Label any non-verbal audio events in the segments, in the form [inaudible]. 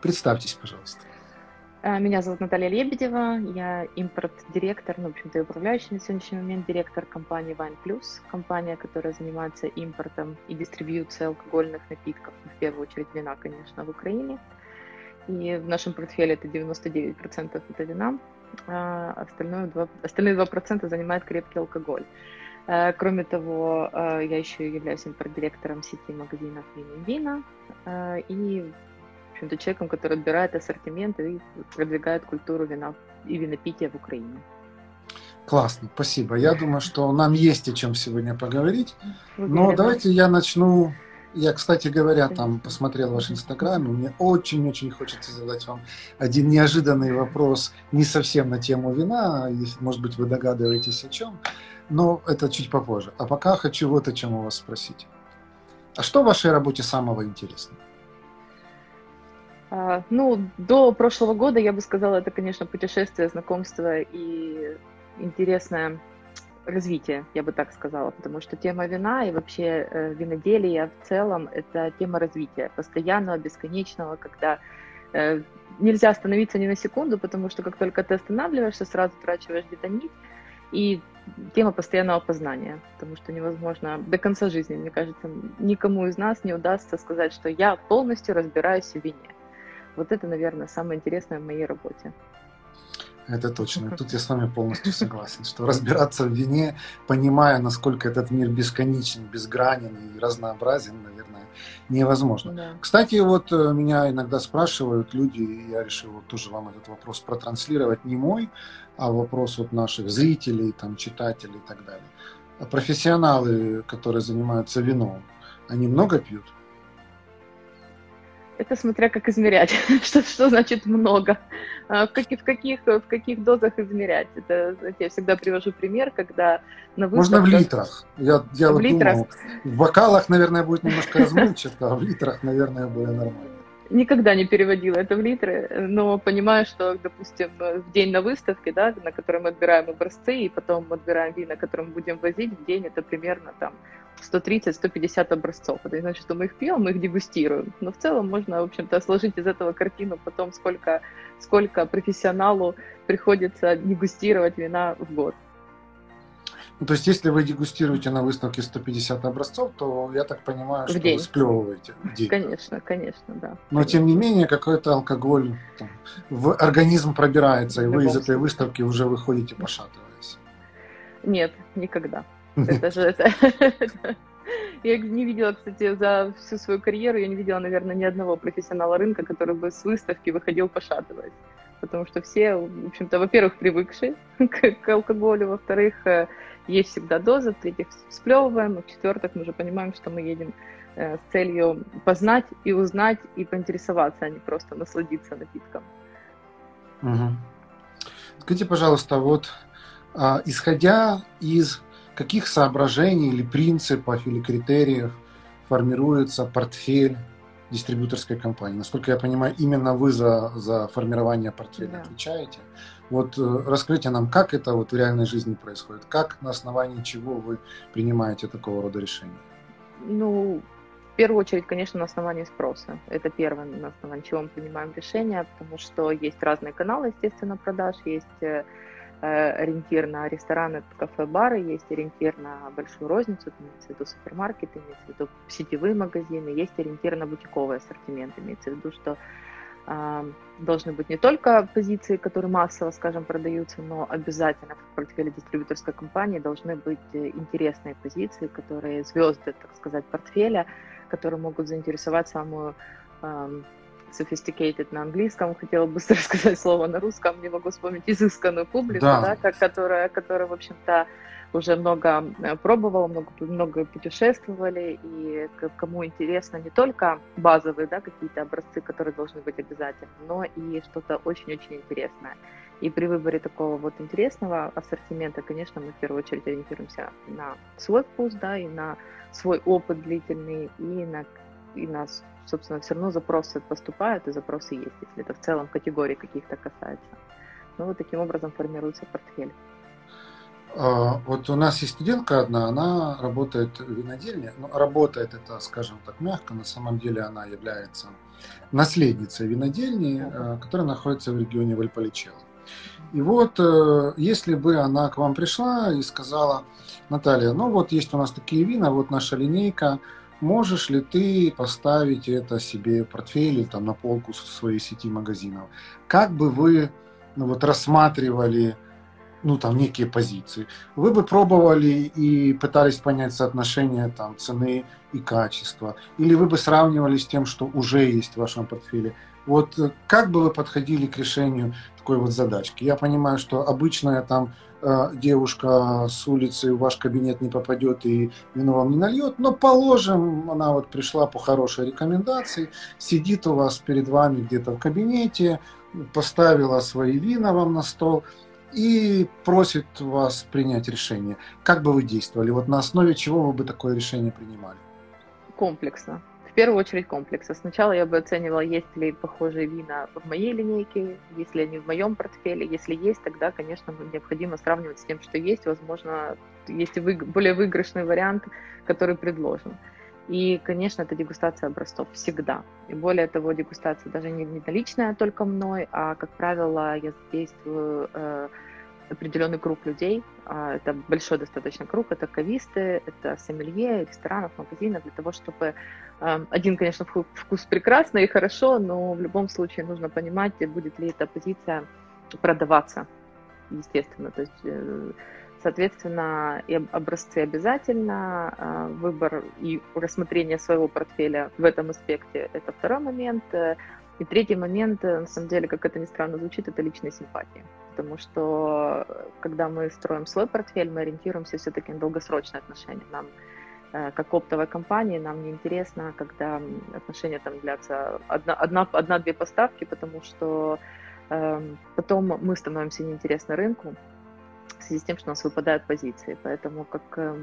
Представьтесь, пожалуйста. А, меня зовут Наталья Лебедева, я импорт-директор, ну, в общем-то, и управляющий на сегодняшний момент директор компании Wine Plus, компания, которая занимается импортом и дистрибьюцией алкогольных напитков, в первую очередь вина, конечно, в Украине. И в нашем портфеле это 99% это вина, а остальное 2, остальные 2% занимает крепкий алкоголь. А, кроме того, я еще являюсь импорт-директором сети магазинов «Вин Вина», и общем-то, человеком, который отбирает ассортимент и продвигает культуру вина и винопития в Украине. Классно, спасибо. Я думаю, что нам есть о чем сегодня поговорить. Но давайте я начну. Я, кстати говоря, там посмотрел ваш инстаграм, и мне очень-очень хочется задать вам один неожиданный вопрос, не совсем на тему вина, может быть, вы догадываетесь о чем, но это чуть попозже. А пока хочу вот о чем у вас спросить. А что в вашей работе самого интересного? А, ну, до прошлого года, я бы сказала, это, конечно, путешествие, знакомство и интересное развитие, я бы так сказала, потому что тема вина и вообще э, виноделия в целом – это тема развития, постоянного, бесконечного, когда э, нельзя остановиться ни на секунду, потому что как только ты останавливаешься, сразу трачиваешь где-то нить, и тема постоянного познания, потому что невозможно до конца жизни, мне кажется, никому из нас не удастся сказать, что я полностью разбираюсь в вине. Вот это, наверное, самое интересное в моей работе. Это точно. Тут я с вами полностью согласен, что разбираться в вине, понимая, насколько этот мир бесконечен, безгранен и разнообразен, наверное, невозможно. Да. Кстати, вот э, меня иногда спрашивают люди, и я решил вот тоже вам этот вопрос протранслировать, не мой, а вопрос вот наших зрителей, там, читателей и так далее. А профессионалы, которые занимаются вином, они много пьют? Это смотря как измерять, [laughs] что, что значит много, а в, каких, в, каких, в каких дозах измерять. Это, я всегда привожу пример, когда на выставках... Можно в литрах. Я, я в вот литрах. Думал, в бокалах, наверное, будет немножко размывчато, а в литрах, наверное, будет нормально. Никогда не переводила это в литры, но понимаю, что, допустим, в день на выставке, да, на которой мы отбираем образцы, и потом мы отбираем вина, которые мы будем возить, в день это примерно там 130-150 образцов. Это значит, что мы их пьем, мы их дегустируем. Но в целом можно, в общем-то, сложить из этого картину потом, сколько, сколько профессионалу приходится дегустировать вина в год. Ну, то есть, если вы дегустируете на выставке 150 образцов, то я так понимаю, в что день. вы сплевываете в день. Конечно, конечно, да. Но тем не менее, какой-то алкоголь там, в организм пробирается, и вы из этой выставки уже выходите пошатываясь. Нет, никогда. [laughs] Это же это. [laughs] Я не видела, кстати, за всю свою карьеру, я не видела, наверное, ни одного профессионала рынка, который бы с выставки выходил пошатываясь. Потому что все, в общем-то, во-первых, привыкшие [laughs] к, к алкоголю, во-вторых, э, есть всегда доза, в-третьих, сплевываем, а в-четвертых, мы же понимаем, что мы едем э, с целью познать и узнать и поинтересоваться, а не просто насладиться напитком. Угу. Скажите, пожалуйста, вот а, исходя из каких соображений или принципов или критериев формируется портфель дистрибьюторской компании. Насколько я понимаю, именно вы за, за формирование портфеля да. отвечаете. Вот э, расскажите нам, как это вот в реальной жизни происходит, как на основании чего вы принимаете такого рода решения? Ну, в первую очередь, конечно, на основании спроса. Это первое, на основании чего мы принимаем решения, потому что есть разные каналы, естественно, продаж, есть э, Э, ориентир на рестораны, кафе, бары, есть ориентир на большую розницу, имеется в виду супермаркеты, имеется в виду сетевые магазины, есть ориентир на бутиковый ассортимент, имеется в виду, что должны быть не только позиции, которые массово, скажем, продаются, но обязательно в портфеле дистрибьюторской компании должны быть э, интересные позиции, которые звезды, так сказать, портфеля, которые могут заинтересовать самую э, sophisticated на английском, хотела быстро [laughs] сказать слово на русском, не могу вспомнить изысканную публику, да. Да, которая, которая, в общем-то, уже много э, пробовал, много, много путешествовали, и кому интересно не только базовые да, какие-то образцы, которые должны быть обязательны, но и что-то очень-очень интересное. И при выборе такого вот интересного ассортимента, конечно, мы в первую очередь ориентируемся на свой вкус, да, и на свой опыт длительный, и на, и на собственно, все равно запросы поступают, и запросы есть, если это в целом категории каких-то касается. Ну, вот таким образом формируется портфель. А, вот у нас есть студентка одна, она работает в винодельне. Ну, работает это, скажем так, мягко. На самом деле она является наследницей винодельни, э, которая находится в регионе Вальполичелло. И вот, э, если бы она к вам пришла и сказала, Наталья, ну вот есть у нас такие вина, вот наша линейка, можешь ли ты поставить это себе в портфель или там на полку в своей сети магазинов? Как бы вы ну, вот, рассматривали ну, там, некие позиции. Вы бы пробовали и пытались понять соотношение там, цены и качества. Или вы бы сравнивали с тем, что уже есть в вашем портфеле. Вот э, как бы вы подходили к решению такой вот задачки? Я понимаю, что обычная там э, девушка с улицы в ваш кабинет не попадет и вино вам не нальет, но положим, она вот пришла по хорошей рекомендации, сидит у вас перед вами где-то в кабинете, поставила свои вина вам на стол и просит вас принять решение. Как бы вы действовали? Вот на основе чего вы бы такое решение принимали? Комплексно. В первую очередь комплекса. Сначала я бы оценивала, есть ли похожие вина в моей линейке, если они в моем портфеле. Если есть, тогда, конечно, необходимо сравнивать с тем, что есть. Возможно, есть и более выигрышный вариант, который предложен. И, конечно, это дегустация образцов всегда. И более того, дегустация даже не, не личная только мной, а, как правило, я задействую э, определенный круг людей. А, это большой достаточно круг. Это кависты, это сомелье, ресторанов, магазинов, для того, чтобы... Э, один, конечно, вкус прекрасный и хорошо, но в любом случае нужно понимать, будет ли эта позиция продаваться, естественно. То есть э, Соответственно, и образцы обязательно, а, выбор и рассмотрение своего портфеля в этом аспекте – это второй момент. И третий момент, на самом деле, как это ни странно звучит, это личные симпатии. Потому что, когда мы строим свой портфель, мы ориентируемся все-таки на долгосрочные отношения. Нам, э, как оптовой компании, нам не интересно, когда отношения там длятся одна, одна, одна-две поставки, потому что э, потом мы становимся неинтересны рынку, в связи с тем, что у нас выпадают позиции. Поэтому как э,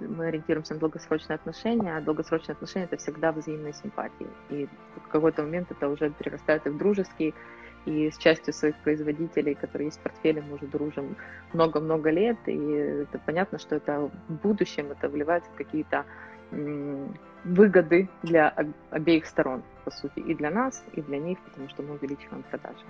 мы ориентируемся на долгосрочные отношения, а долгосрочные отношения это всегда взаимные симпатии. И в какой-то момент это уже перерастает и в дружеские, и с частью своих производителей, которые есть в портфеле, мы уже дружим много-много лет, и это понятно, что это в будущем это вливается в какие-то выгоды для обеих сторон, по сути, и для нас, и для них, потому что мы увеличиваем продажи.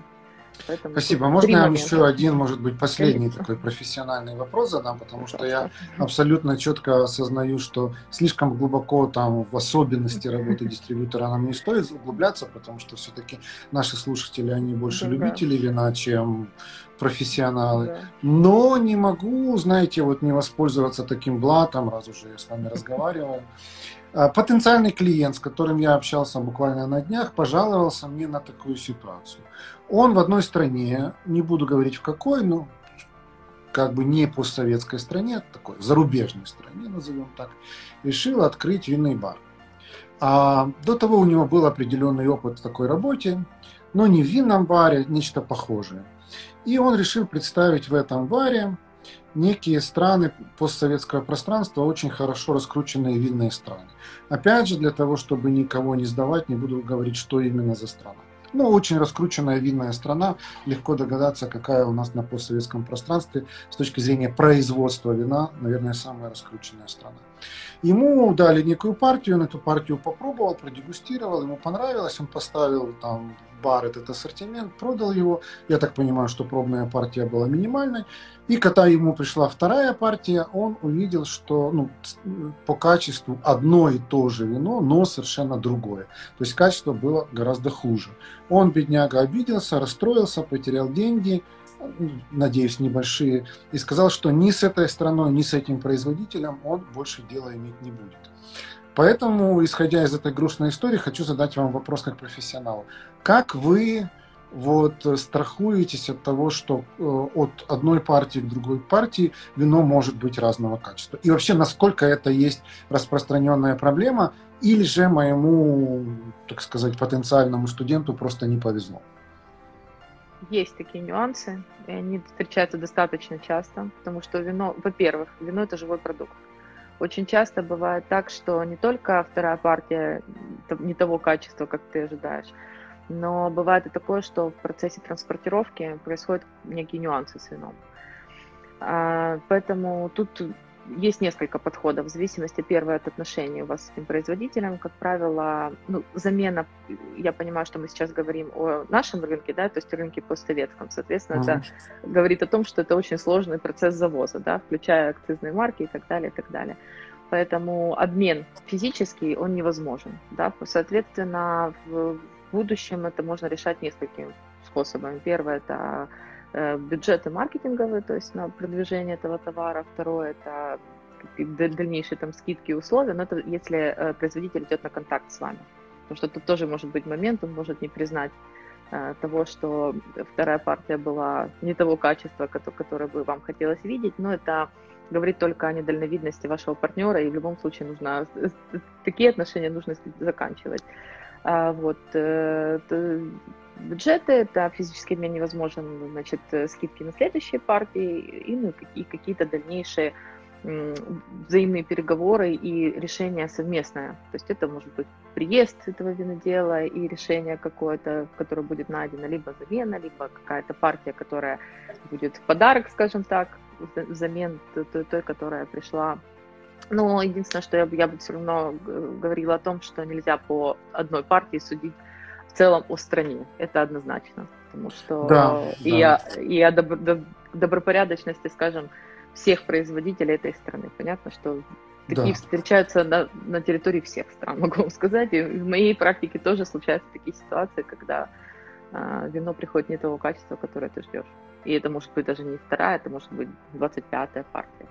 Поэтому Спасибо. Можно я вам еще один, может быть, последний Конечно. такой профессиональный вопрос задам, потому что я абсолютно четко осознаю, что слишком глубоко там в особенности работы дистрибьютора нам не стоит углубляться, потому что все-таки наши слушатели, они больше да, любители вина, чем профессионалы. Да. Но не могу, знаете, вот не воспользоваться таким блатом, раз уже я с вами разговариваю. А, потенциальный клиент, с которым я общался буквально на днях, пожаловался мне на такую ситуацию. Он в одной стране, не буду говорить в какой, но как бы не постсоветской стране, а такой зарубежной стране, назовем так, решил открыть винный бар. А до того у него был определенный опыт в такой работе, но не в винном баре, нечто похожее. И он решил представить в этом баре некие страны постсоветского пространства, очень хорошо раскрученные винные страны. Опять же, для того, чтобы никого не сдавать, не буду говорить, что именно за страна. Ну, очень раскрученная винная страна. Легко догадаться, какая у нас на постсоветском пространстве с точки зрения производства вина, наверное, самая раскрученная страна. Ему дали некую партию, он эту партию попробовал, продегустировал, ему понравилось, он поставил там бар этот ассортимент, продал его. Я так понимаю, что пробная партия была минимальной. И когда ему пришла вторая партия, он увидел, что ну, по качеству одно и то же вино, но совершенно другое. То есть качество было гораздо хуже. Он, бедняга, обиделся, расстроился, потерял деньги, надеюсь, небольшие, и сказал, что ни с этой страной, ни с этим производителем он больше дела иметь не будет. Поэтому, исходя из этой грустной истории, хочу задать вам вопрос как профессионалу. Как вы вот страхуетесь от того, что от одной партии к другой партии вино может быть разного качества? И вообще, насколько это есть распространенная проблема, или же моему, так сказать, потенциальному студенту просто не повезло? Есть такие нюансы, и они встречаются достаточно часто, потому что вино, во-первых, вино это живой продукт. Очень часто бывает так, что не только вторая партия не того качества, как ты ожидаешь, но бывает и такое, что в процессе транспортировки происходят некие нюансы с вином. А, поэтому тут есть несколько подходов в зависимости, первое, от отношений у вас с этим производителем. Как правило, ну, замена, я понимаю, что мы сейчас говорим о нашем рынке, да, то есть рынке постсоветском. Соответственно, mm-hmm. это говорит о том, что это очень сложный процесс завоза, да, включая акцизные марки и так далее, и так далее. Поэтому обмен физический, он невозможен. Да? Соответственно, в будущем это можно решать несколькими способами. Первое – это Э, бюджеты маркетинговые, то есть на продвижение этого товара. Второе – это дальнейшие там скидки и условия, но это если э, производитель идет на контакт с вами. Потому что тут тоже может быть момент, он может не признать э, того, что вторая партия была не того качества, которое бы вам хотелось видеть, но это говорит только о недальновидности вашего партнера, и в любом случае нужно такие отношения нужно заканчивать. А вот бюджеты, это физически мне невозможен, значит, э, скидки на следующие партии и, ну, и какие-то дальнейшие взаимные переговоры и решение совместное. То есть это может быть приезд этого винодела и решение какое-то, которое будет найдено, либо замена, либо какая-то партия, которая будет в подарок, скажем так, взамен той которая пришла. Но единственное, что я, я бы все равно говорила о том, что нельзя по одной партии судить в целом о стране. Это однозначно. Потому что да, и, да. О, и о добро, добропорядочности, скажем, всех производителей этой страны. Понятно, что такие да. встречаются на, на территории всех стран, [laughs] могу вам сказать. И в моей практике тоже случаются такие ситуации, когда э, вино приходит не того качества, которое ты ждешь. И это может быть даже не вторая, это может быть 25-я партия.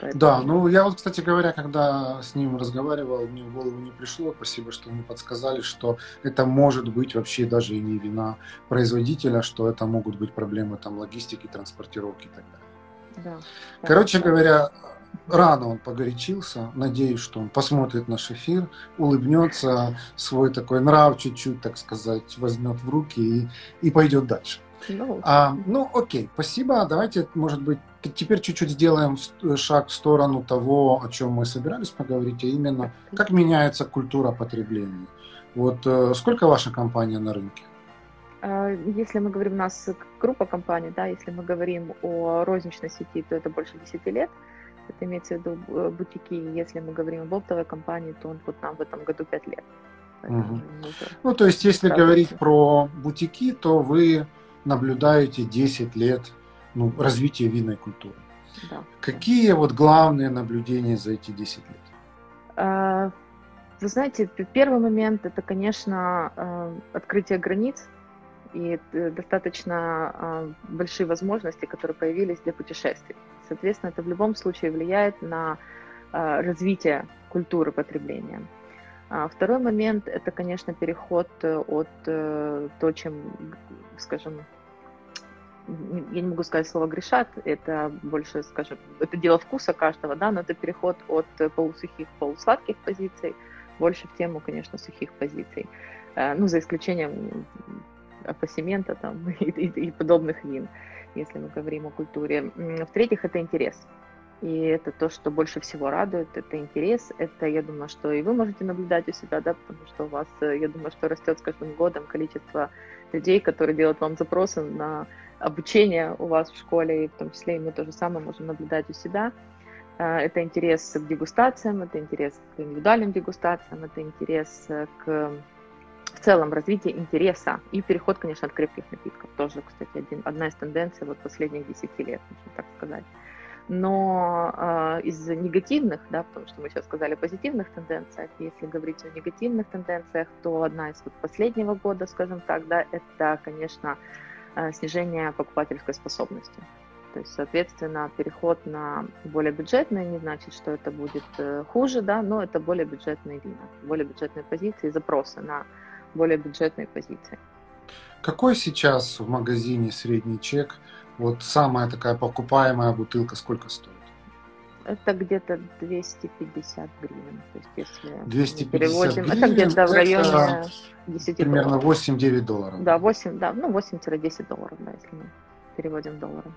Поэтому... Да, ну я вот, кстати говоря, когда с ним разговаривал, мне в голову не пришло, спасибо, что мне подсказали, что это может быть вообще даже и не вина производителя, что это могут быть проблемы там логистики, транспортировки и так далее. Да, Короче да. говоря, рано он погорячился. Надеюсь, что он посмотрит наш эфир, улыбнется, свой такой нрав чуть-чуть, так сказать, возьмет в руки и, и пойдет дальше. Ну, а, ну, окей, спасибо. Давайте, может быть, теперь чуть-чуть сделаем шаг в сторону того, о чем мы собирались поговорить, а именно, как меняется культура потребления. Вот э, сколько ваша компания на рынке? А, если мы говорим, у нас группа компаний, да, если мы говорим о розничной сети, то это больше 10 лет. Это имеется в виду э, бутики. Если мы говорим об оптовой компании, то он вот нам в этом году 5 лет. Угу. Ну, то есть, если говорить про бутики, то вы наблюдаете 10 лет ну, развития винной культуры. Да. Какие вот главные наблюдения за эти 10 лет? А, вы знаете, первый момент это, конечно, а, открытие границ и э, достаточно а, большие возможности, которые появились для путешествий. Соответственно, это в любом случае влияет на развитие культуры потребления. Второй момент – это, конечно, переход э, от э, то, чем, скажем, я не могу сказать слово грешат, это больше, скажем, это дело вкуса каждого, да, но это переход от полусухих полусладких позиций больше в тему, конечно, сухих позиций. Э, ну, за исключением апассимента там [laughs] и, и, и подобных вин, если мы говорим о культуре. В-третьих, это интерес. И это то, что больше всего радует, это интерес. Это, я думаю, что и вы можете наблюдать у себя, да, потому что у вас, э, я думаю, что растет с каждым годом количество людей, которые делают вам запросы на обучение у вас в школе, и в том числе и мы то же самое можем наблюдать у себя. Э, это интерес к дегустациям, это интерес к индивидуальным дегустациям, это интерес к в целом развитие интереса и переход, конечно, от крепких напитков. Тоже, кстати, один, одна из тенденций вот последних 10 лет, можно так сказать. Но э, из негативных, да, потому что мы сейчас сказали о позитивных тенденциях, если говорить о негативных тенденциях, то одна из вот последнего года, скажем так, да, это, конечно, э, снижение покупательской способности. То есть, соответственно, переход на более бюджетные не значит, что это будет э, хуже, да, но это более бюджетные вина, более бюджетные позиции, запросы на более бюджетные позиции. Какой сейчас в магазине средний чек? Вот самая такая покупаемая бутылка сколько стоит? Это где-то 250 гривен. То есть если 250 переводим, гривен, это где-то в районе 10 примерно долларов. 8-9 долларов. Да, 8, да, ну 8-10 долларов, да, если мы переводим доллары.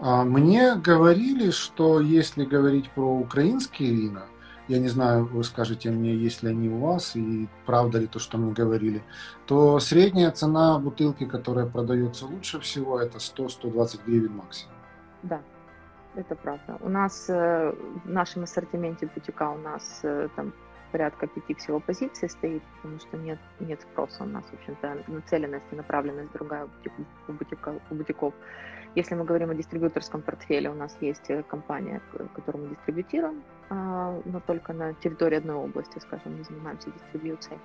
А мне говорили, что если говорить про украинские вина, я не знаю, вы скажете мне, есть ли они у вас и правда ли то, что мне говорили, то средняя цена бутылки, которая продается лучше всего, это 100-120 гривен максимум. Да, это правда. У нас э, в нашем ассортименте бутика у нас э, там порядка пяти всего позиций стоит, потому что нет, нет спроса у нас, в общем-то, нацеленность и направленность другая у, бутика, у бутиков. Если мы говорим о дистрибьюторском портфеле, у нас есть э, компания, которую мы дистрибьютируем, а, но только на территории одной области, скажем, мы занимаемся дистрибьюцией.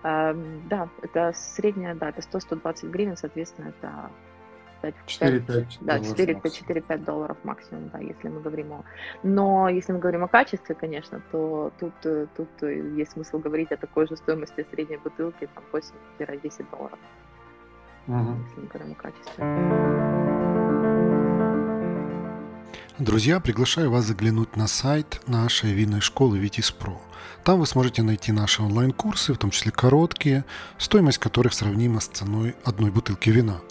Да, это средняя, да, это 100-120 гривен, соответственно, это 4-5 да, 4-5 долларов максимум, да, если мы говорим о... Но если мы говорим о качестве, конечно, то тут, э, тут э, есть смысл говорить о такой же стоимости средней бутылки, там 8-10 долларов, угу. если мы говорим о качестве. Друзья, приглашаю вас заглянуть на сайт нашей винной школы Vitis Pro. Там вы сможете найти наши онлайн-курсы, в том числе короткие, стоимость которых сравнима с ценой одной бутылки вина –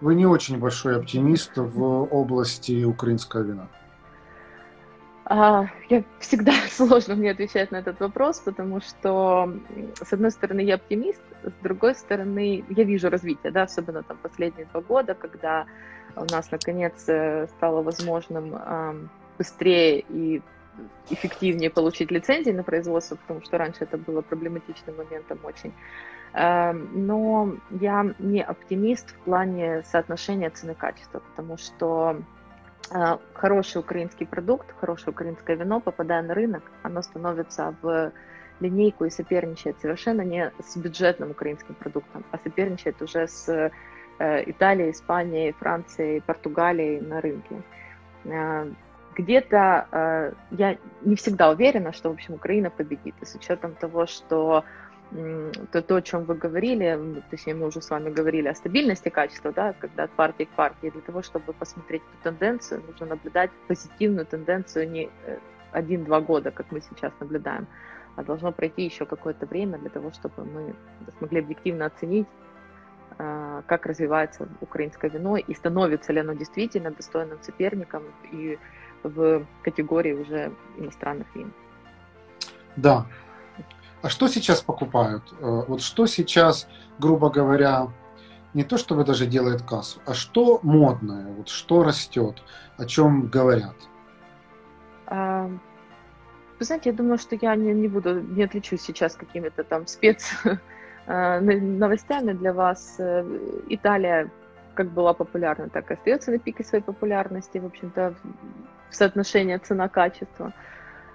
вы не очень большой оптимист в области украинского вина. А, я всегда [laughs] сложно мне отвечать на этот вопрос, потому что, с одной стороны, я оптимист, с другой стороны, я вижу развитие, да, особенно там последние два года, когда у нас наконец э, стало возможным быстрее и эффективнее получить лицензии на производство, потому что раньше это было проблематичным моментом очень. Эм, но я не оптимист в плане соотношения цены-качества, потому что э, хороший украинский продукт, хорошее украинское вино, попадая на рынок, оно становится в линейку и соперничает совершенно не с бюджетным украинским продуктом, а соперничает уже с э, Италией, Испанией, Францией, Португалией на рынке. Э, где-то я не всегда уверена, что, в общем, Украина победит. И с учетом того, что то, то, о чем вы говорили, точнее, мы уже с вами говорили о стабильности качества, да, когда от партии к партии, для того, чтобы посмотреть эту тенденцию, нужно наблюдать позитивную тенденцию не э, один-два года, как мы сейчас наблюдаем, а должно пройти еще какое-то время для того, чтобы мы смогли объективно оценить, э, как развивается украинское вино и становится ли оно действительно достойным соперником и в категории уже иностранных вин. Да, а что сейчас покупают? Э, вот что сейчас, грубо говоря, не то чтобы даже делает кассу, а что модное, вот что растет, о чем говорят? А, вы знаете, я думаю, что я не, не буду, не отличусь сейчас какими-то там спец [laughs] э, новостями для вас. Э, Италия как была популярна, так и остается на пике своей популярности, в общем-то, в соотношении цена-качество.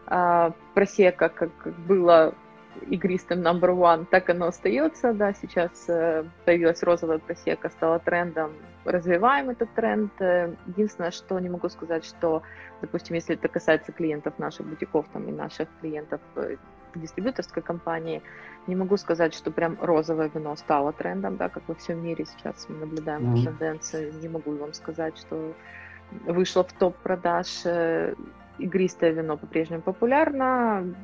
А, Просека, как было игристым number one, так оно остается, да, сейчас э, появилась розовая просека, стала трендом, развиваем этот тренд. Э, единственное, что не могу сказать, что, допустим, если это касается клиентов наших бутиков там, и наших клиентов э, дистрибьюторской компании, не могу сказать, что прям розовое вино стало трендом, да, как во всем мире сейчас мы наблюдаем mm-hmm. тенденцию. Не могу вам сказать, что вышло в топ продаж игристое вино по-прежнему популярно.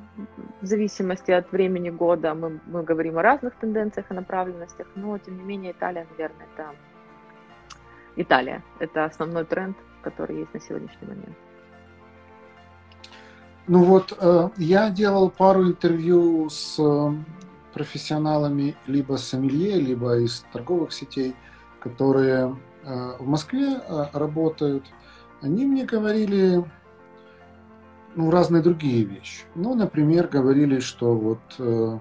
В зависимости от времени года мы, мы говорим о разных тенденциях и направленностях, но тем не менее Италия, наверное, это Италия. Это основной тренд, который есть на сегодняшний момент. Ну вот, э, я делал пару интервью с э, профессионалами либо сомелье, либо из торговых сетей, которые э, в Москве работают. Они мне говорили ну, разные другие вещи. Ну, например, говорили, что вот э,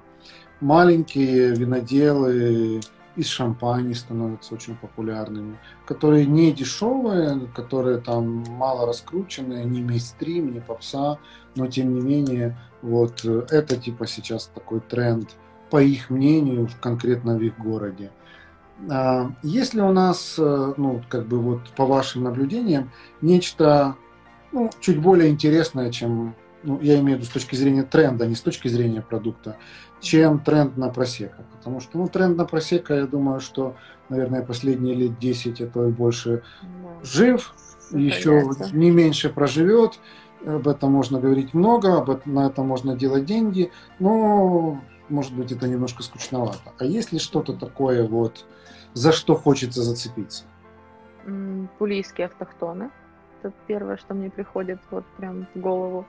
маленькие виноделы из шампани становятся очень популярными, которые не дешевые, которые там мало раскрученные, не мейстрим, не попса, но тем не менее вот это типа сейчас такой тренд, по их мнению, конкретно в их городе. А, Если у нас, э, ну, как бы вот по вашим наблюдениям, нечто ну, чуть более интересное, чем, ну, я имею в виду с точки зрения тренда, не с точки зрения продукта, чем тренд на просека. Потому что, ну, тренд на просека, я думаю, что, наверное, последние лет 10, это и больше да. жив, еще не меньше проживет, об этом можно говорить много, об этом, на этом можно делать деньги, но, может быть, это немножко скучновато. А есть ли что-то такое вот, за что хочется зацепиться? Пулийские автохтоны. Это первое, что мне приходит вот прям в голову.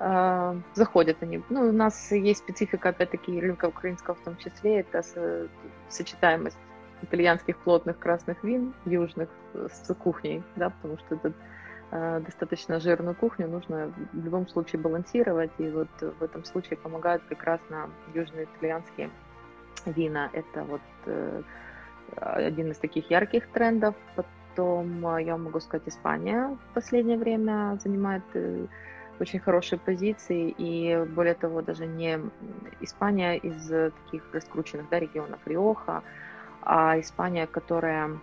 А, заходят они. Ну, у нас есть специфика, опять-таки, рынка украинского в том числе. Это сочетаемость итальянских плотных красных вин, южных, с кухней, да, потому что это а, достаточно жирную кухню нужно в любом случае балансировать, и вот в этом случае помогают на южные итальянские вина. Это вот э, один из таких ярких трендов. Потом, а, я могу сказать, Испания в последнее время занимает э, очень хорошие позиции, и более того, даже не Испания из таких раскрученных да, регионов Риоха, а Испания, которая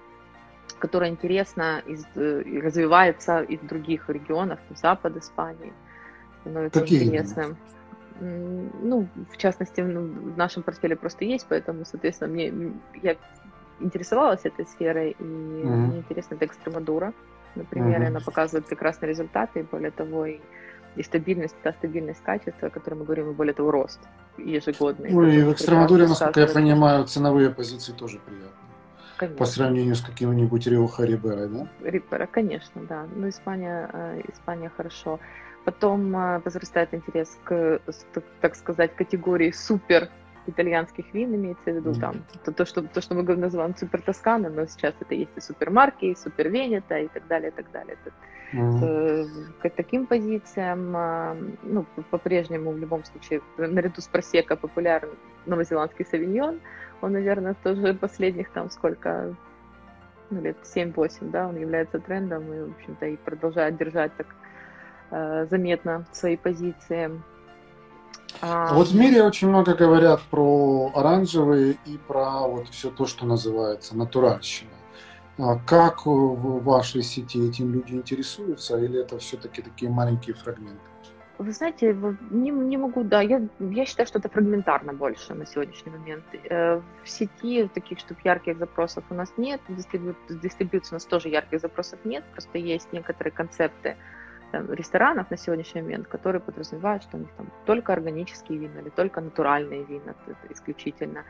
которая интересна из, э, и развивается из других регионов, запад Испании, становится Какие интересным. Ну, в частности, в нашем портфеле просто есть, поэтому, соответственно, мне я интересовалась этой сферой, и mm-hmm. мне интересна Экстремадура. Например, mm-hmm. она показывает прекрасные результаты, и более того, и, и стабильность, та стабильность качества, о которой мы говорим, и более того, рост ежегодный. Ну и в Экстремадуре, насколько я понимаю, ценовые позиции тоже приятные. Конечно. По сравнению с каким-нибудь Рио Хариберой, да? Рипера, конечно, да. Ну, Испания, э, Испания хорошо. Потом э, возрастает интерес к, так сказать, категории супер итальянских вин имеется в виду mm. там то, то, что, то, что мы называем супер Тоскана, но сейчас это есть и супермарки, и супер Венета и так далее, и так далее. Это, mm. К таким позициям, а, ну, по-прежнему в любом случае, наряду с просека популярен новозеландский савиньон, он, наверное, тоже последних там сколько, ну, лет 7-8, да, он является трендом и, в общем-то, и продолжает держать так э, заметно свои позиции. А... Вот в мире очень много говорят про оранжевые и про вот все то, что называется натуральщина. А как в вашей сети этим люди интересуются, или это все-таки такие маленькие фрагменты? Вы знаете, не, не могу, да, я, я считаю, что это фрагментарно больше на сегодняшний момент. Э, в сети таких, чтобы ярких запросов у нас нет, дистрибью... дистрибьюции у нас тоже ярких запросов нет, просто есть некоторые концепты, там, ресторанов на сегодняшний момент, которые подразумевают, что у них там только органические вина или только натуральные вина, это исключительно.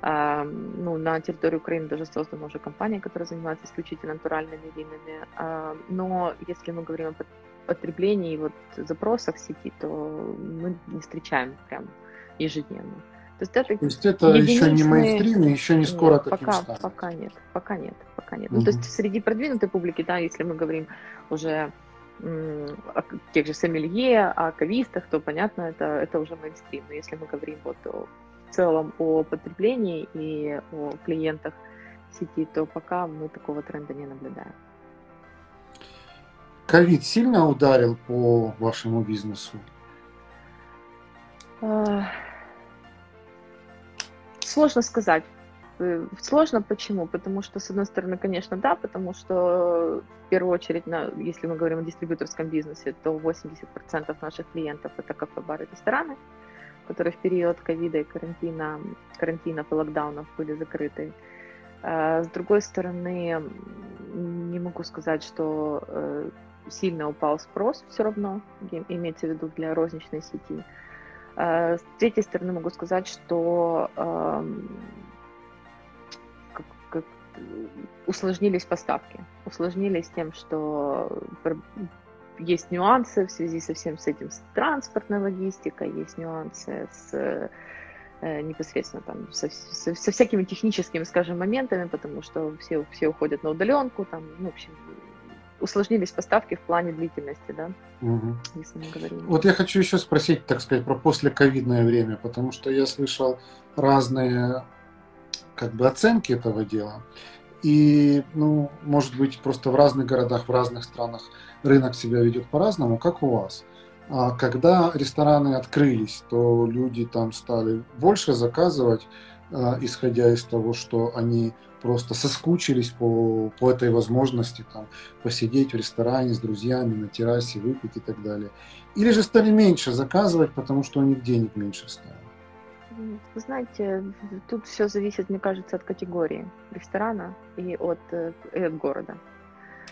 А, ну, на территории Украины даже создана уже компания, которая занимается исключительно натуральными винами. А, но если мы говорим о потреблении и вот запросах сети, то мы не встречаем прям ежедневно. То есть это, то есть это еще не мейнстрим, еще не скоро нет, таким пока, станет. Пока нет, пока нет, пока нет. Угу. Ну, то есть среди продвинутой публики, да, если мы говорим уже о тех же сомелье, о кавистах, то понятно, это, это уже мейнстрим. Но если мы говорим вот о, в целом о потреблении и о клиентах сети, то пока мы такого тренда не наблюдаем. Ковид сильно ударил по вашему бизнесу? Сложно сказать. Э, сложно почему? Потому что, с одной стороны, конечно, да, потому что в первую очередь, на, если мы говорим о дистрибьюторском бизнесе, то 80% наших клиентов это кафе, бары, рестораны, которые в период ковида и карантина, карантинов и локдаунов были закрыты. А, с другой стороны, не могу сказать, что э, сильно упал спрос все равно, имеется в виду для розничной сети. А, с третьей стороны могу сказать, что усложнились поставки. Усложнились тем, что есть нюансы в связи со всем с этим, с транспортной логистикой, есть нюансы с э, непосредственно там со, со, со всякими техническими, скажем, моментами, потому что все, все уходят на удаленку, там, ну, в общем, усложнились поставки в плане длительности, да, угу. если мы говорим. Вот я хочу еще спросить, так сказать, про послековидное время, потому что я слышал разные как бы оценки этого дела. И, ну, может быть, просто в разных городах, в разных странах рынок себя ведет по-разному, как у вас. А когда рестораны открылись, то люди там стали больше заказывать, а, исходя из того, что они просто соскучились по, по этой возможности там, посидеть в ресторане с друзьями, на террасе, выпить и так далее. Или же стали меньше заказывать, потому что у них денег меньше стало. Вы знаете, тут все зависит, мне кажется, от категории ресторана и от, э, и от города.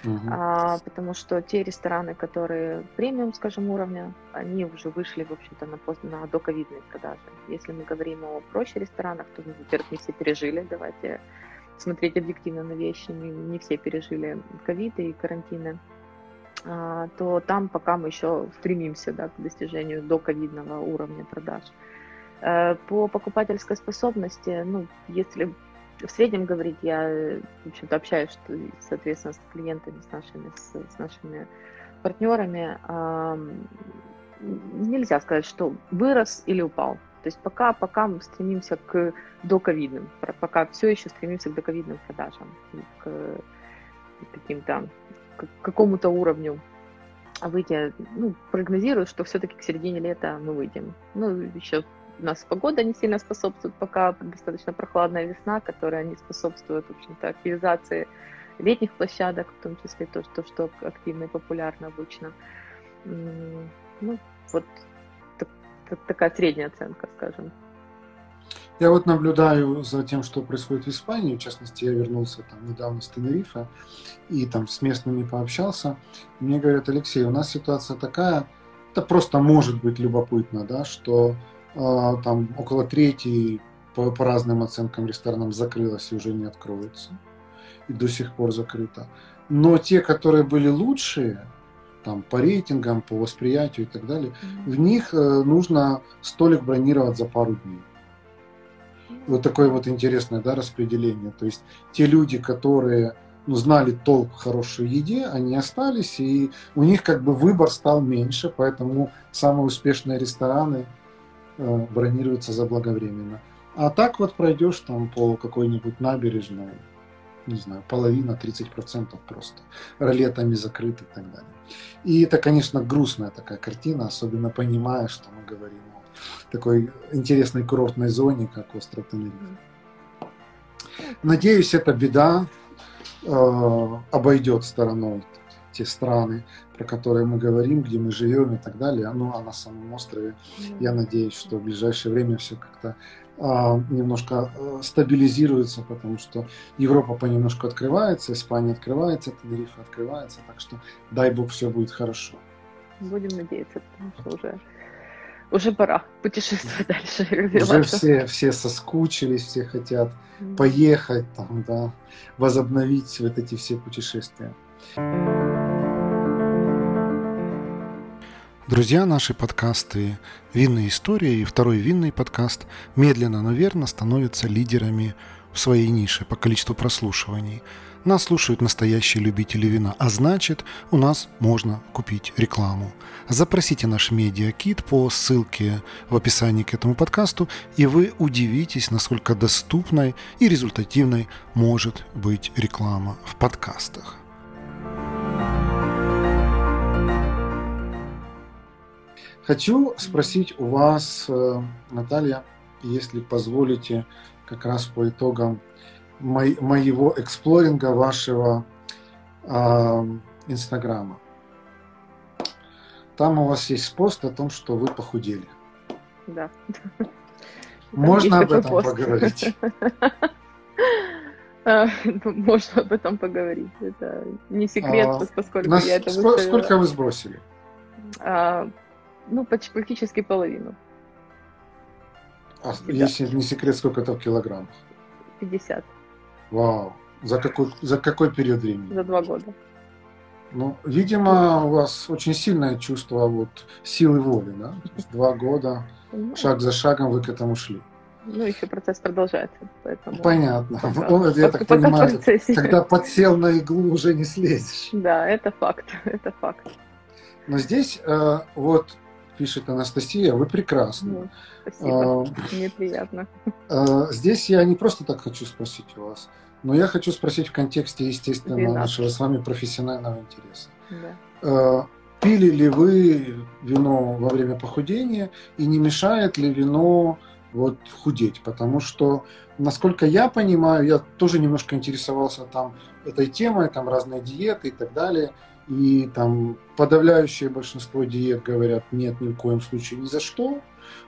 Угу. А, потому что те рестораны, которые премиум, скажем, уровня, они уже вышли, в общем-то, на, пост, на доковидные продажи. Если мы говорим о проще ресторанах, то, во-первых, не все пережили, давайте смотреть объективно на вещи, не, не все пережили ковид и карантины, а, то там пока мы еще стремимся да, к достижению доковидного уровня продаж. Э, по покупательской способности, ну, если в среднем говорить, я, в общем-то, общаюсь, соответственно, с клиентами, с нашими, с, с нашими партнерами, нельзя сказать, что вырос или упал. То есть пока, пока мы стремимся к доковидным, пока все еще стремимся к доковидным продажам, к каким-то к какому-то уровню выйти, ну, прогнозирую, что все-таки к середине лета мы выйдем. Ну, еще у нас погода не сильно способствует, пока достаточно прохладная весна, которая не способствует, в общем-то, активизации летних площадок, в том числе то, что, что активно и популярно обычно. Ну, вот так, так, такая средняя оценка, скажем. Я вот наблюдаю за тем, что происходит в Испании. В частности, я вернулся там недавно с Тенерифа и там с местными пообщался. Мне говорят, Алексей, у нас ситуация такая, это просто может быть любопытно, да, что там около трети по, по разным оценкам ресторанам закрылось и уже не откроется. И до сих пор закрыто. Но те, которые были лучшие, там, по рейтингам, по восприятию и так далее, mm-hmm. в них э, нужно столик бронировать за пару дней. Вот такое вот интересное да, распределение. То есть те люди, которые ну, знали толк в хорошей еде, они остались, и у них как бы выбор стал меньше, поэтому самые успешные рестораны бронируется заблаговременно. А так вот пройдешь там по какой-нибудь набережной, не знаю, половина, 30% просто, ролетами закрыты и так далее. И это, конечно, грустная такая картина, особенно понимая, что мы говорим о такой интересной курортной зоне, как остров Тенерифе. Надеюсь, эта беда э, обойдет стороной те страны, про которые мы говорим, где мы живем и так далее. Ну, а на самом острове, mm-hmm. я надеюсь, что в ближайшее время все как-то а, немножко а, стабилизируется, потому что Европа понемножку открывается, Испания открывается, Тенерифе открывается, так что дай бог все будет хорошо. Будем надеяться, потому что уже уже пора путешествовать дальше. Уже все, все соскучились, все хотят mm-hmm. поехать, там, да, возобновить вот эти все путешествия. Друзья, наши подкасты «Винная история» и второй винный подкаст медленно, но верно становятся лидерами в своей нише по количеству прослушиваний. Нас слушают настоящие любители вина, а значит, у нас можно купить рекламу. Запросите наш медиакит по ссылке в описании к этому подкасту, и вы удивитесь, насколько доступной и результативной может быть реклама в подкастах. Хочу спросить у вас, э, Наталья, если позволите, как раз по итогам моего эксплоринга вашего Инстаграма. Там у вас есть пост о том, что вы похудели. Да. Можно об этом пост. поговорить? [laughs] А, ну, можно об этом поговорить. Это не секрет, а, поскольку я это выставила. Сколько вы сбросили? Ну, почти практически половину. А если не секрет, сколько это в килограммах? 50. Вау. За какой, за какой период времени? За два года. Ну, видимо, у вас очень сильное чувство вот силы воли, да? То есть два года, ну, шаг за шагом вы к этому шли. Ну, еще процесс продолжается, поэтому... Понятно. Пока, Он, я так понимаю, когда подсел на иглу, уже не слезешь. Да, это факт, [laughs] это факт. Но здесь э, вот пишет Анастасия, вы прекрасны. Ну, спасибо, а, мне приятно. А, здесь я не просто так хочу спросить у вас, но я хочу спросить в контексте, естественно, Вина. нашего с вами профессионального интереса. Да. А, пили ли вы вино во время похудения и не мешает ли вино вот худеть? Потому что, насколько я понимаю, я тоже немножко интересовался там этой темой, там разные диеты и так далее. И там подавляющее большинство диет говорят нет ни в коем случае ни за что.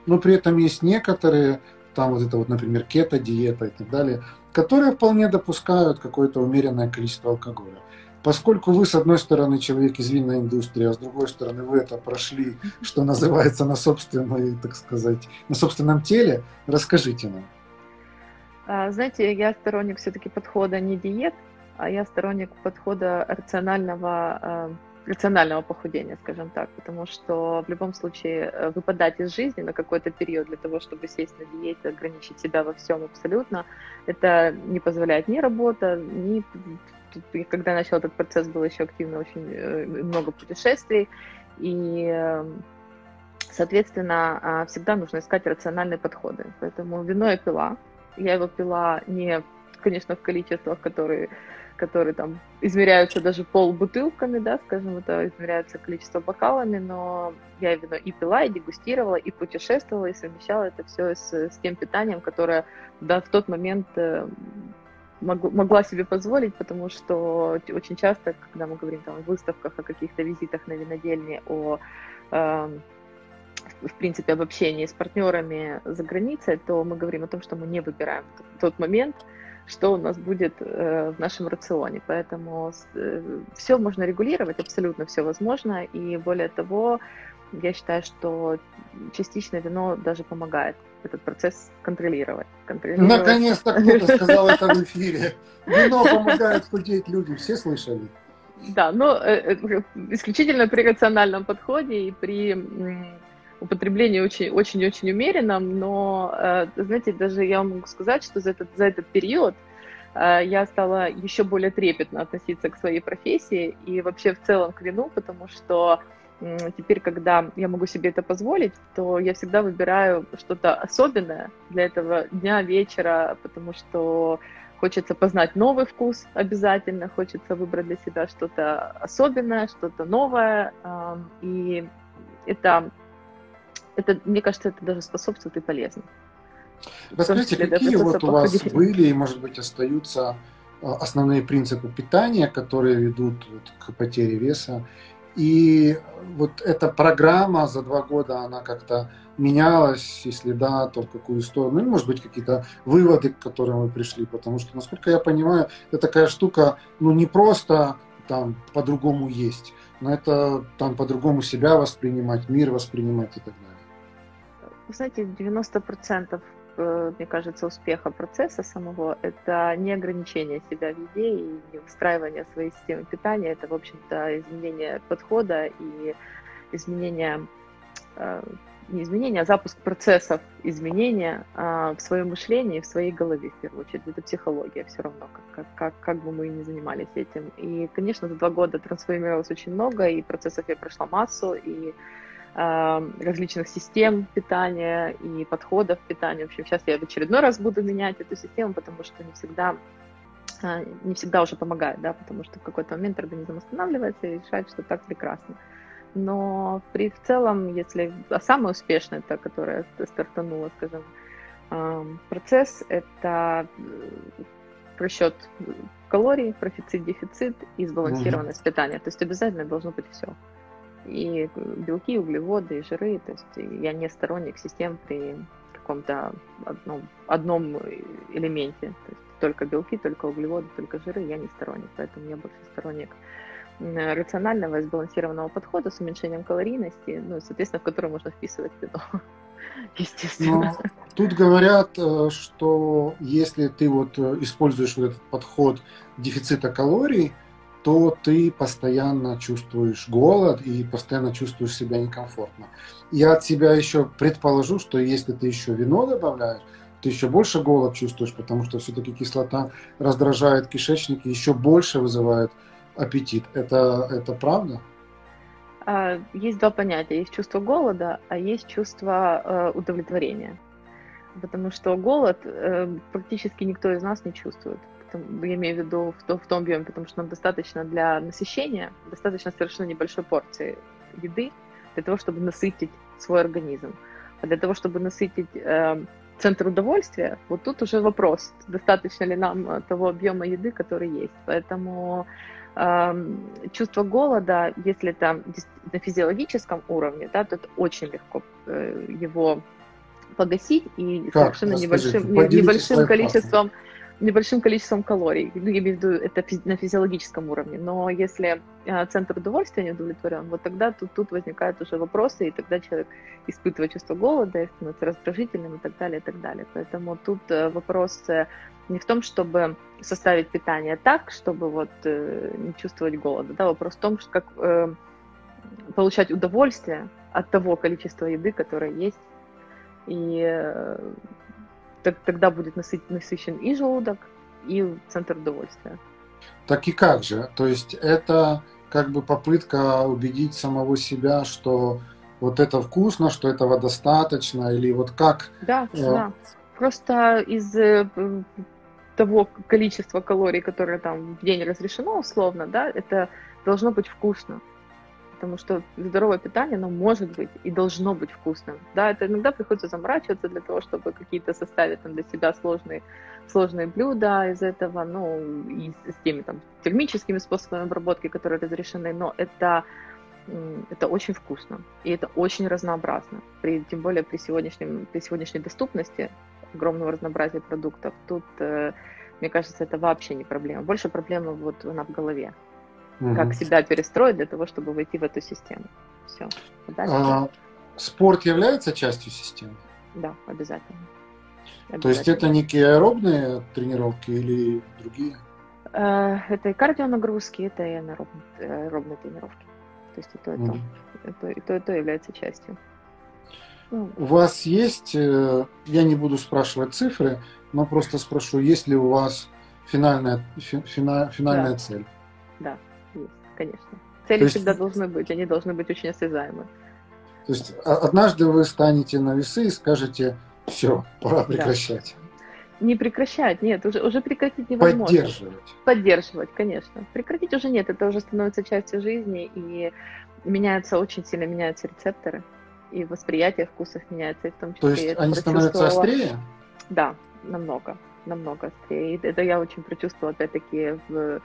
Но при этом есть некоторые, там вот это вот, например, кето-диета и так далее, которые вполне допускают какое-то умеренное количество алкоголя. Поскольку вы, с одной стороны, человек из винной индустрии, а с другой стороны, вы это прошли, что называется, на собственной, так сказать, на собственном теле, расскажите нам. А, знаете, я сторонник все-таки подхода не диет, а я сторонник подхода рационального, э, рационального похудения, скажем так, потому что в любом случае э, выпадать из жизни на какой-то период для того, чтобы сесть на диете, ограничить себя во всем абсолютно, это не позволяет ни работа, ни когда начал этот процесс, было еще активно очень э, много путешествий, и, соответственно, а, всегда нужно искать рациональные подходы. Поэтому вино я пила. Я его пила не, конечно, в количествах, которые которые там измеряются даже полбутылками, да, скажем, это измеряется количество бокалами, но я вино и пила, и дегустировала, и путешествовала, и совмещала это все с, с тем питанием, которое да, в тот момент э, мог, могла себе позволить, потому что очень часто, когда мы говорим там, о выставках, о каких-то визитах на винодельне, о э, в принципе, об общении с партнерами за границей, то мы говорим о том, что мы не выбираем тот момент, что у нас будет э, в нашем рационе. Поэтому э, все можно регулировать, абсолютно все возможно. И более того, я считаю, что частично вино даже помогает этот процесс контролировать. контролировать. Наконец-то кто-то сказал это в эфире. Вино помогает худеть людям, все слышали? Да, но э, исключительно при рациональном подходе и при употребление очень, очень-очень умеренном, но, э, знаете, даже я могу сказать, что за этот, за этот период э, я стала еще более трепетно относиться к своей профессии и вообще в целом к вину, потому что теперь, когда я могу себе это позволить, то я всегда выбираю что-то особенное для этого дня, вечера, потому что хочется познать новый вкус обязательно, хочется выбрать для себя что-то особенное, что-то новое, и это это, мне кажется, это даже способствует и полезно. Расскажите, какие вот у вас были и, может быть, остаются а, основные принципы питания, которые ведут вот к потере веса? И вот эта программа за два года, она как-то менялась, если да, то в какую сторону, ну, может быть, какие-то выводы, к которым вы пришли, потому что, насколько я понимаю, это такая штука, ну, не просто там по-другому есть, но это там по-другому себя воспринимать, мир воспринимать и так далее. Вы знаете, 90% э, мне кажется, успеха процесса самого – это не ограничение себя в еде и не выстраивание своей системы питания, это, в общем-то, изменение подхода и изменение, э, не изменение, а запуск процессов изменения а, в своем мышлении, в своей голове, в первую очередь. Это психология все равно, как, как, как бы мы ни занимались этим. И, конечно, за два года трансформировалось очень много, и процессов я прошла массу, и различных систем питания и подходов питания. В общем, сейчас я в очередной раз буду менять эту систему, потому что не всегда а, не всегда уже помогает, да, потому что в какой-то момент организм останавливается и решает, что так прекрасно. Но при в целом, если а самое успешное, это, которое стартануло, скажем, процесс, это расчет калорий, профицит, дефицит и сбалансированность mm-hmm. питания. То есть обязательно должно быть все и белки, углеводы, и жиры. То есть я не сторонник систем при каком-то одном, одном элементе. То есть только белки, только углеводы, только жиры, я не сторонник. Поэтому я больше сторонник рационального и сбалансированного подхода с уменьшением калорийности, ну, соответственно, в который можно вписывать вино. [laughs] Естественно. Но тут говорят, э, что если ты вот э, используешь вот этот подход дефицита калорий, то ты постоянно чувствуешь голод и постоянно чувствуешь себя некомфортно. Я от себя еще предположу, что если ты еще вино добавляешь, ты еще больше голод чувствуешь, потому что все-таки кислота раздражает кишечник и еще больше вызывает аппетит. Это, это правда? а, есть два понятия. Есть чувство голода, а есть чувство э, удовлетворения. Потому что голод э, практически никто из нас не чувствует. Я имею в виду в, в том объеме, потому что нам достаточно для насыщения, достаточно совершенно небольшой порции еды для того, чтобы насытить свой организм. А для того, чтобы насытить э, центр удовольствия, вот тут уже вопрос, достаточно ли нам того объема еды, который есть. Поэтому э, чувство голода, если это на физиологическом уровне, да, то это очень легко э, его погасить и как? совершенно небольшим, небольшим количеством фактом небольшим количеством калорий. Ну, я имею в виду это на физиологическом уровне. Но если э, центр удовольствия не удовлетворен, вот тогда тут, тут возникают уже вопросы, и тогда человек испытывает чувство голода, и становится раздражительным и так далее, и так далее. Поэтому тут э, вопрос э, не в том, чтобы составить питание так, чтобы вот не чувствовать голода. Да? Вопрос в том, что как э, получать удовольствие от того количества еды, которое есть, и тогда будет насыщен и желудок, и центр удовольствия. Так и как же? То есть это как бы попытка убедить самого себя, что вот это вкусно, что этого достаточно, или вот как? Да, э... да. Просто из э, того количества калорий, которое там в день разрешено условно, да, это должно быть вкусно потому что здоровое питание, оно может быть и должно быть вкусным. Да, это иногда приходится заморачиваться для того, чтобы какие-то составить там, для себя сложные, сложные блюда из этого, ну, и с теми там термическими способами обработки, которые разрешены, но это это очень вкусно и это очень разнообразно. При, тем более при, сегодняшнем, при сегодняшней доступности огромного разнообразия продуктов. Тут, э, мне кажется, это вообще не проблема. Больше проблема вот она в голове угу. как себя перестроить для того, чтобы войти в эту систему. Все. А, спорт является частью системы? Да, обязательно. обязательно. То есть это некие аэробные тренировки или другие? Э, это и кардионагрузки, это и аэробные, аэробные тренировки. То есть и то, и то, mm. это, и то, и то является частью. Ну. У вас есть, э, я не буду спрашивать цифры, но просто спрошу, есть ли у вас финальная, фина, финальная да. цель? Да, конечно. Цели есть... всегда должны быть, они должны быть очень осязаемы. То есть однажды вы станете на весы и скажете, все, пора прекращать. Да. Не прекращать, нет, уже, уже прекратить невозможно. Поддерживать. Поддерживать, конечно. Прекратить уже нет, это уже становится частью жизни, и меняются, очень сильно меняются рецепторы, и восприятие вкусов меняется, и в том числе... То есть они становятся острее? Да, намного, намного острее. И это я очень прочувствовала, опять-таки, в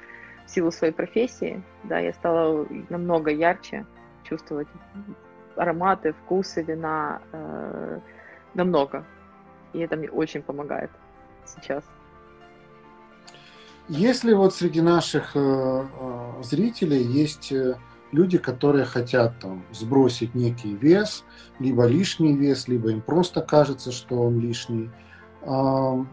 в силу своей профессии, да, я стала намного ярче чувствовать ароматы, вкусы вина, э, намного. И это мне очень помогает сейчас. Если вот среди наших э, э, зрителей есть э, люди, которые хотят там сбросить некий вес, либо лишний вес, либо им просто кажется, что он лишний, э,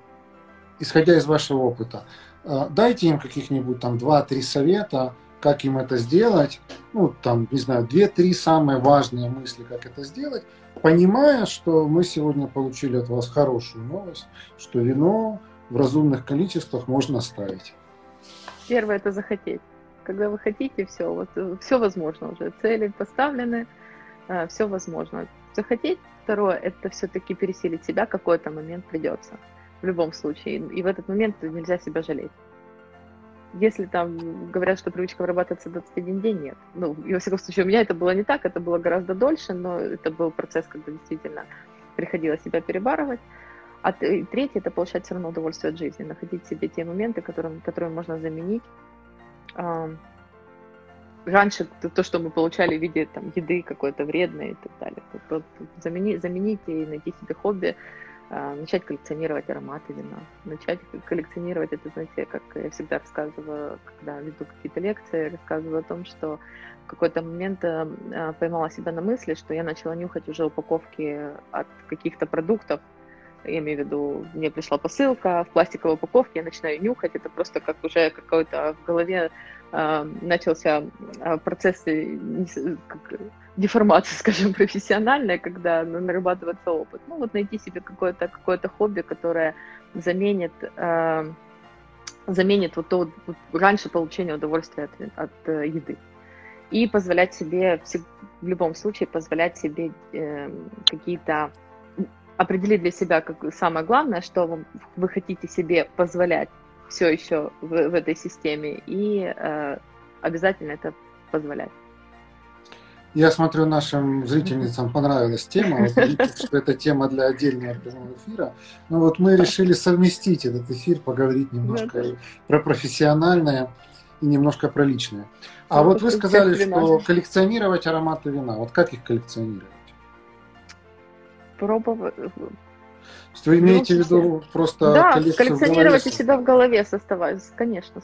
исходя из вашего опыта, дайте им каких-нибудь там 2-3 совета, как им это сделать, ну, там, не знаю, 2-3 самые важные мысли, как это сделать, понимая, что мы сегодня получили от вас хорошую новость, что вино в разумных количествах можно ставить. Первое – это захотеть. Когда вы хотите, все, вот, все возможно уже, цели поставлены, э, все возможно. Захотеть. Второе – это все-таки пересилить себя, какой-то момент придется в любом случае. И в этот момент нельзя себя жалеть. Если там говорят, что привычка вырабатывается 21 день, нет. Ну, и во всяком случае, у меня это было не так, это было гораздо дольше, но это был процесс, когда действительно приходилось себя перебарывать. А третье – это получать все равно удовольствие от жизни, находить себе те моменты, которые, которые можно заменить. Раньше то, что мы получали в виде там, еды какой-то вредной и так далее. Заменить, заменить и найти себе хобби, начать коллекционировать ароматы вина, начать коллекционировать это, знаете, как я всегда рассказываю, когда веду какие-то лекции, рассказываю о том, что в какой-то момент э, а, поймала себя на мысли, что я начала нюхать уже упаковки от каких-то продуктов, я имею в виду, мне пришла посылка в пластиковой упаковке, я начинаю нюхать, это просто как уже какой-то в голове э, начался процесс как, деформация, [laughs] скажем, профессиональная, когда нарабатывается опыт. Ну, вот найти себе какое-то какое хобби, которое заменит, э, заменит вот то вот раньше получение удовольствия от, от э, еды. и позволять себе в любом случае позволять себе э, какие-то определить для себя как самое главное, что вы, вы хотите себе позволять все еще в, в этой системе и э, обязательно это позволять. Я смотрю, нашим зрительницам понравилась тема. Вот что это тема для отдельного прямого эфира. Но вот мы решили совместить этот эфир, поговорить немножко и про профессиональное и немножко про личное. А ну, вот вы сказали, что коллекционировать ароматы вина. Вот как их коллекционировать? Пробовать. Вы имеете в виду просто да, коллекционировать у себя в голове составать, конечно,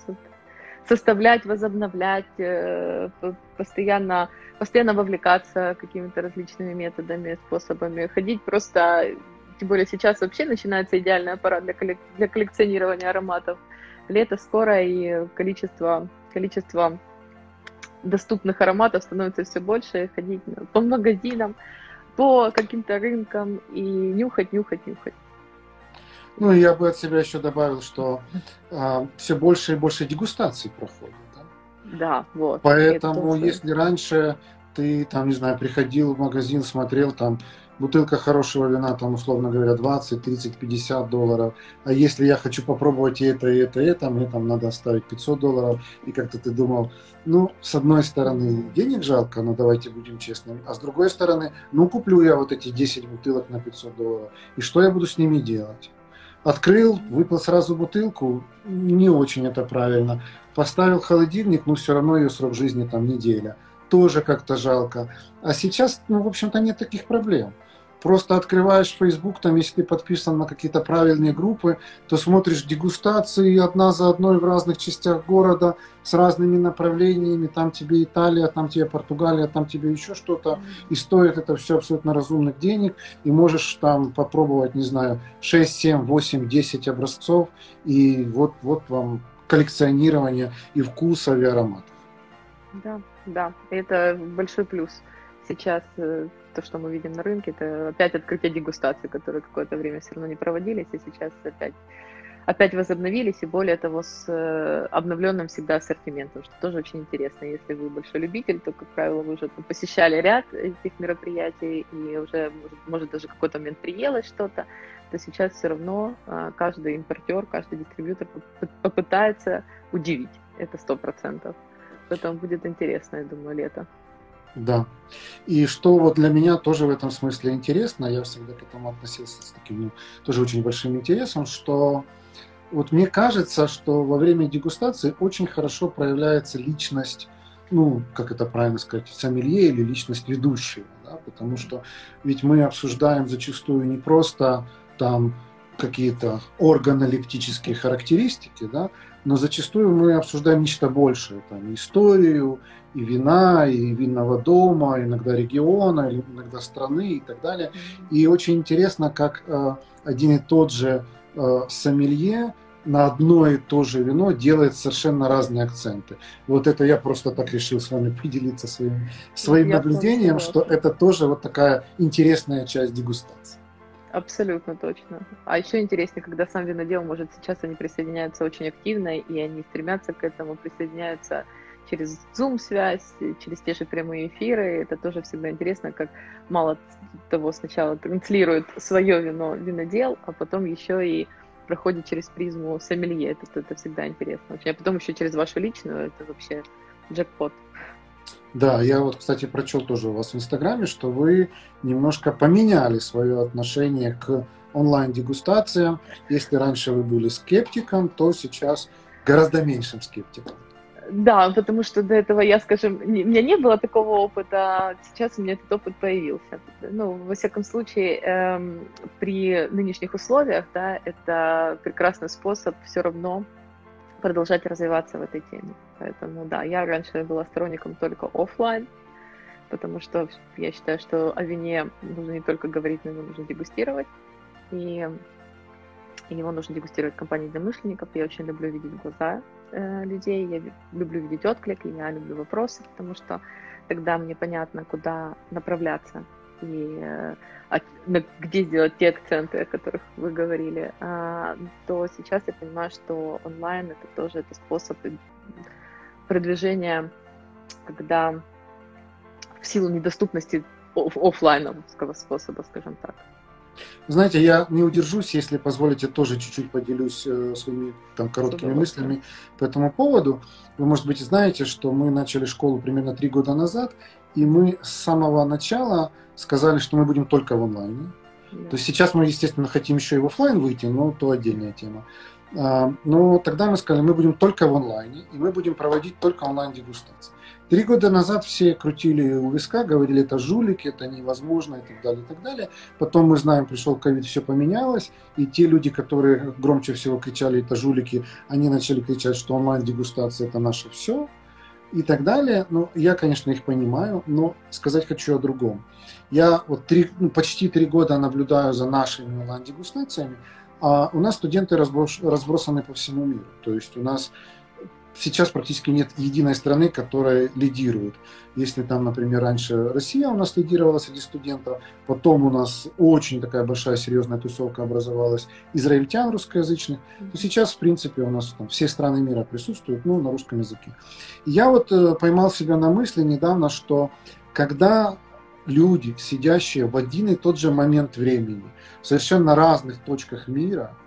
составлять, возобновлять, э, постоянно, постоянно вовлекаться какими-то различными методами, способами, ходить просто, тем более сейчас вообще начинается идеальный аппарат для, коллек- для коллекционирования ароматов. Лето скоро, и количество, количество доступных ароматов становится все больше, ходить по магазинам, по каким-то рынкам и нюхать, нюхать, нюхать. Ну, я бы от себя еще добавил, что а, все больше и больше дегустаций проходит. Да, да вот. Поэтому, если раньше ты, там, не знаю, приходил в магазин, смотрел, там, бутылка хорошего вина, там, условно говоря, 20, 30, 50 долларов. А если я хочу попробовать и это, и это, и это, мне там надо оставить 500 долларов. И как-то ты думал, ну, с одной стороны, денег жалко, но давайте будем честными. А с другой стороны, ну, куплю я вот эти 10 бутылок на 500 долларов. И что я буду с ними делать? Открыл, выпил сразу бутылку, не очень это правильно. Поставил холодильник, но все равно ее срок жизни там неделя. Тоже как-то жалко. А сейчас, ну, в общем-то, нет таких проблем. Просто открываешь Facebook, там, если ты подписан на какие-то правильные группы, то смотришь дегустации одна за одной в разных частях города с разными направлениями. Там тебе Италия, там тебе Португалия, там тебе еще что-то. И стоит это все абсолютно разумных денег. И можешь там попробовать, не знаю, 6, 7, 8, 10 образцов. И вот, вот вам коллекционирование и вкуса, и ароматов. Да, да, это большой плюс сейчас э, то, что мы видим на рынке, это опять открытие дегустации, которые какое-то время все равно не проводились, и сейчас опять опять возобновились, и более того, с э, обновленным всегда ассортиментом, что тоже очень интересно. Если вы большой любитель, то, как правило, вы уже посещали ряд этих мероприятий, и уже, может, может даже какой-то момент приелось что-то, то сейчас все равно э, каждый импортер, каждый дистрибьютор попытается удивить. Это сто процентов. Поэтому будет интересно, я думаю, лето. Да. И что вот для меня тоже в этом смысле интересно, я всегда к этому относился с таким ну, тоже очень большим интересом, что вот мне кажется, что во время дегустации очень хорошо проявляется личность, ну, как это правильно сказать, сомелье или личность ведущего, да, потому что ведь мы обсуждаем зачастую не просто там какие-то органолептические характеристики, да, но зачастую мы обсуждаем нечто большее, там, историю, и вина, и винного дома, иногда региона, иногда страны и так далее. И очень интересно, как э, один и тот же э, сомелье на одно и то же вино делает совершенно разные акценты. Вот это я просто так решил с вами [laughs] поделиться своим, своим наблюдением, что это тоже вот такая интересная часть дегустации. Абсолютно точно. А еще интереснее, когда сам винодел, может, сейчас они присоединяются очень активно, и они стремятся к этому, присоединяются через Zoom-связь, через те же прямые эфиры. Это тоже всегда интересно, как мало того сначала транслирует свое вино винодел, а потом еще и проходит через призму сомелье. Это, это всегда интересно. А потом еще через вашу личную, это вообще джекпот. Да, я вот, кстати, прочел тоже у вас в Инстаграме, что вы немножко поменяли свое отношение к онлайн-дегустациям. Если раньше вы были скептиком, то сейчас гораздо меньшим скептиком. Да, потому что до этого я, скажем, не, у меня не было такого опыта, а сейчас у меня этот опыт появился. Ну, во всяком случае, эм, при нынешних условиях, да, это прекрасный способ все равно продолжать развиваться в этой теме. Поэтому, да, я раньше была сторонником только офлайн, потому что я считаю, что о вине нужно не только говорить, но и нужно дегустировать. И его нужно дегустировать в компании домышленников. Я очень люблю видеть глаза э, людей, я люблю видеть отклик, я люблю вопросы, потому что тогда мне понятно, куда направляться и э, где сделать те акценты, о которых вы говорили, а, то сейчас я понимаю, что онлайн это тоже это способ продвижения, когда в силу недоступности офлайновского способа, скажем так. Знаете, я не удержусь, если позволите, тоже чуть-чуть поделюсь э, своими там короткими мыслями по этому поводу. Вы, может быть, знаете, что мы начали школу примерно три года назад, и мы с самого начала сказали, что мы будем только в онлайне. Да. То есть сейчас мы, естественно, хотим еще и в офлайн выйти, но то отдельная тема. А, но тогда мы сказали, мы будем только в онлайне, и мы будем проводить только онлайн-дегустации. Три года назад все крутили у виска, говорили, это жулики, это невозможно и так далее, и так далее. Потом мы знаем, пришел ковид, все поменялось, и те люди, которые громче всего кричали, это жулики, они начали кричать, что онлайн-дегустация это наше все и так далее. Ну, я, конечно, их понимаю, но сказать хочу о другом. Я вот три, ну, почти три года наблюдаю за нашими онлайн-дегустациями, а у нас студенты разбросаны по всему миру. То есть у нас сейчас практически нет единой страны, которая лидирует. Если там, например, раньше Россия у нас лидировала среди студентов, потом у нас очень такая большая серьезная тусовка образовалась израильтян русскоязычных, то сейчас, в принципе, у нас там все страны мира присутствуют, ну, на русском языке. И я вот э, поймал себя на мысли недавно, что когда люди, сидящие в один и тот же момент времени, в совершенно разных точках мира –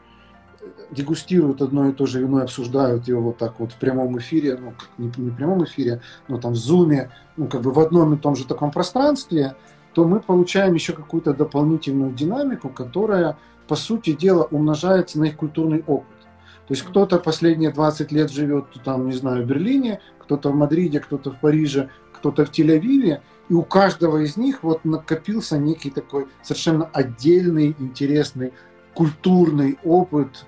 дегустируют одно и то же вино и обсуждают его вот так вот в прямом эфире, ну, не, не в прямом эфире, но там в зуме, ну, как бы в одном и том же таком пространстве, то мы получаем еще какую-то дополнительную динамику, которая, по сути дела, умножается на их культурный опыт. То есть кто-то последние 20 лет живет, там, не знаю, в Берлине, кто-то в Мадриде, кто-то в Париже, кто-то в Тель-Авиве, и у каждого из них вот накопился некий такой совершенно отдельный, интересный культурный опыт,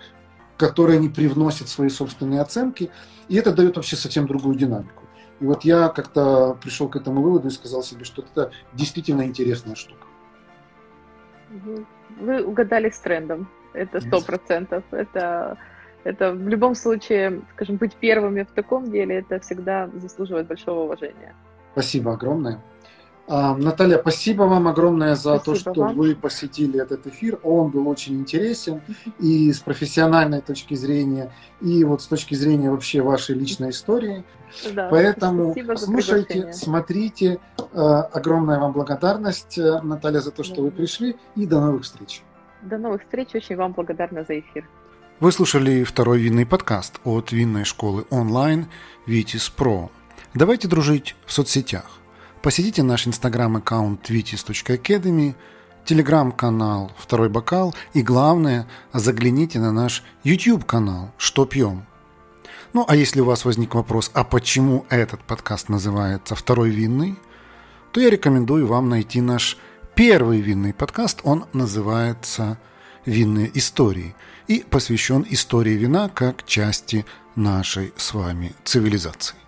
которые они привносят свои собственные оценки, и это дает вообще совсем другую динамику. И вот я как-то пришел к этому выводу и сказал себе, что это действительно интересная штука. Вы угадали с трендом, это сто процентов. Это, это в любом случае, скажем, быть первыми в таком деле, это всегда заслуживает большого уважения. Спасибо огромное. А, Наталья, спасибо вам огромное за спасибо то, что вам. вы посетили этот эфир. Он был очень интересен и с профессиональной точки зрения, и вот с точки зрения вообще вашей личной истории. Да, Поэтому слушайте, смотрите. А, огромная вам благодарность, э, Наталья, за то, что да. вы пришли. И до новых встреч. До новых встреч. Очень вам благодарна за эфир. Вы слушали второй винный подкаст от винной школы онлайн Витис Про. Давайте дружить в соцсетях. Посетите наш инстаграм-аккаунт vitis.academy, телеграм-канал «Второй бокал» и, главное, загляните на наш YouTube-канал «Что пьем?». Ну, а если у вас возник вопрос, а почему этот подкаст называется «Второй винный?», то я рекомендую вам найти наш первый винный подкаст. Он называется «Винные истории» и посвящен истории вина как части нашей с вами цивилизации.